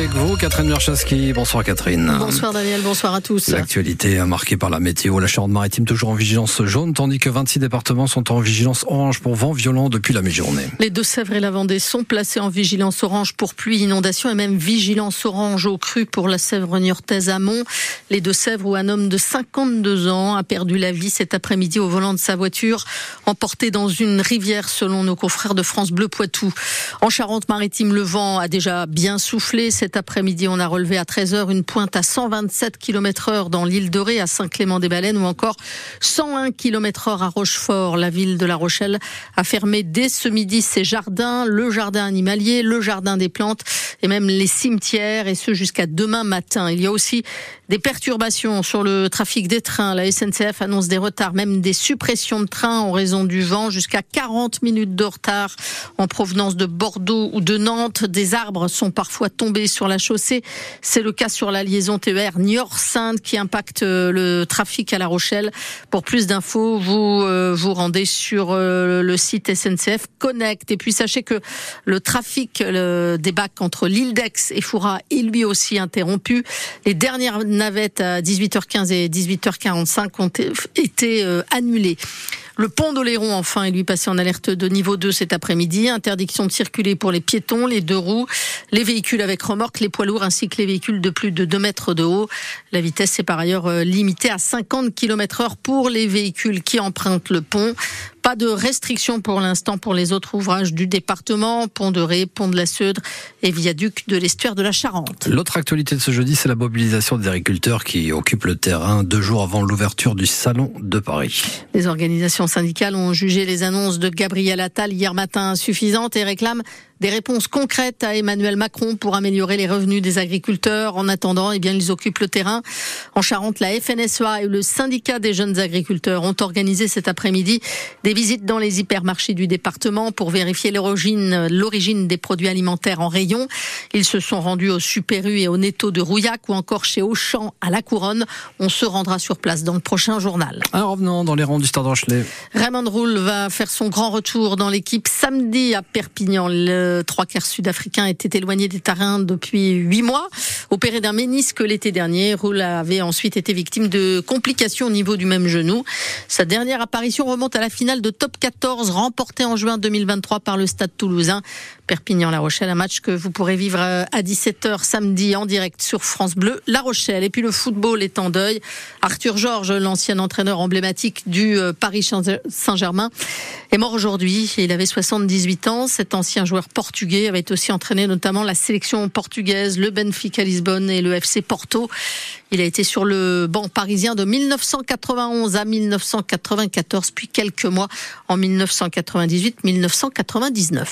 avec vous, Catherine Merchaski. Bonsoir Catherine. Bonsoir Daniel, bonsoir à tous. L'actualité marquée par la météo. La Charente-Maritime toujours en vigilance jaune, tandis que 26 départements sont en vigilance orange pour vent violent depuis la mi-journée. Les Deux-Sèvres et la Vendée sont placés en vigilance orange pour pluie, inondation et même vigilance orange au cru pour la Sèvre niortaise amont. Les Deux-Sèvres où un homme de 52 ans a perdu la vie cet après-midi au volant de sa voiture, emporté dans une rivière selon nos confrères de France Bleu Poitou. En Charente-Maritime, le vent a déjà bien soufflé. Cet après-midi, on a relevé à 13h une pointe à 127 km heure dans l'île de Ré, à Saint-Clément-des-Baleines ou encore 101 km heure à Rochefort. La ville de La Rochelle a fermé dès ce midi ses jardins, le jardin animalier, le jardin des plantes et même les cimetières et ce jusqu'à demain matin. Il y a aussi des perturbations sur le trafic des trains. La SNCF annonce des retards, même des suppressions de trains en raison du vent, jusqu'à 40 minutes de retard en provenance de Bordeaux ou de Nantes. Des arbres sont parfois tombés sur la chaussée. C'est le cas sur la liaison TER Niort-Sainte qui impacte euh, le trafic à La Rochelle. Pour plus d'infos, vous euh, vous rendez sur euh, le site SNCF Connect. Et puis sachez que le trafic des bacs entre l'île d'Aix et Foura est lui aussi interrompu. Les dernières navettes à 18h15 et 18h45 ont été annulées. Le pont d'Oléron, enfin, est lui passé en alerte de niveau 2 cet après-midi. Interdiction de circuler pour les piétons, les deux roues, les véhicules avec remorque, les poids lourds ainsi que les véhicules de plus de 2 mètres de haut. La vitesse est par ailleurs euh, limitée à 50 km heure pour les véhicules qui empruntent le pont. Pas de restrictions pour l'instant pour les autres ouvrages du département, pont de Ré, pont de la Seudre et viaduc de l'estuaire de la Charente. L'autre actualité de ce jeudi, c'est la mobilisation des agriculteurs qui occupent le terrain deux jours avant l'ouverture du Salon de Paris. Les organisations syndicales ont jugé les annonces de Gabriel Attal hier matin insuffisantes et réclament des réponses concrètes à Emmanuel Macron pour améliorer les revenus des agriculteurs. En attendant, eh bien, ils occupent le terrain. En Charente, la FNSEA et le syndicat des jeunes agriculteurs ont organisé cet après-midi des visites dans les hypermarchés du département pour vérifier l'origine, l'origine des produits alimentaires en rayon. Ils se sont rendus au Super U et au Netto de Rouillac ou encore chez Auchan à La Couronne. On se rendra sur place dans le prochain journal. Alors revenons dans les rangs du Stade. Raymond Roule va faire son grand retour dans l'équipe samedi à Perpignan. Le trois quarts sud-africain était éloigné des terrains depuis huit mois. Opéré d'un ménisque l'été dernier, Roule avait ensuite été victime de complications au niveau du même genou. Sa dernière apparition remonte à la finale de top 14 remportée en juin 2023 par le Stade toulousain. Perpignan-La Rochelle, un match que vous pourrez vivre euh, à 17h samedi en direct sur France Bleu La Rochelle. Et puis le football est en deuil. Arthur Georges, l'ancien entraîneur emblématique du euh, Paris Saint-Germain, est mort aujourd'hui. Il avait 78 ans. Cet ancien joueur portugais avait aussi entraîné notamment la sélection portugaise, le Benfica Lisbonne et le FC Porto. Il a été sur le banc parisien de 1991 à 1994, puis quelques mois en 1998-1999.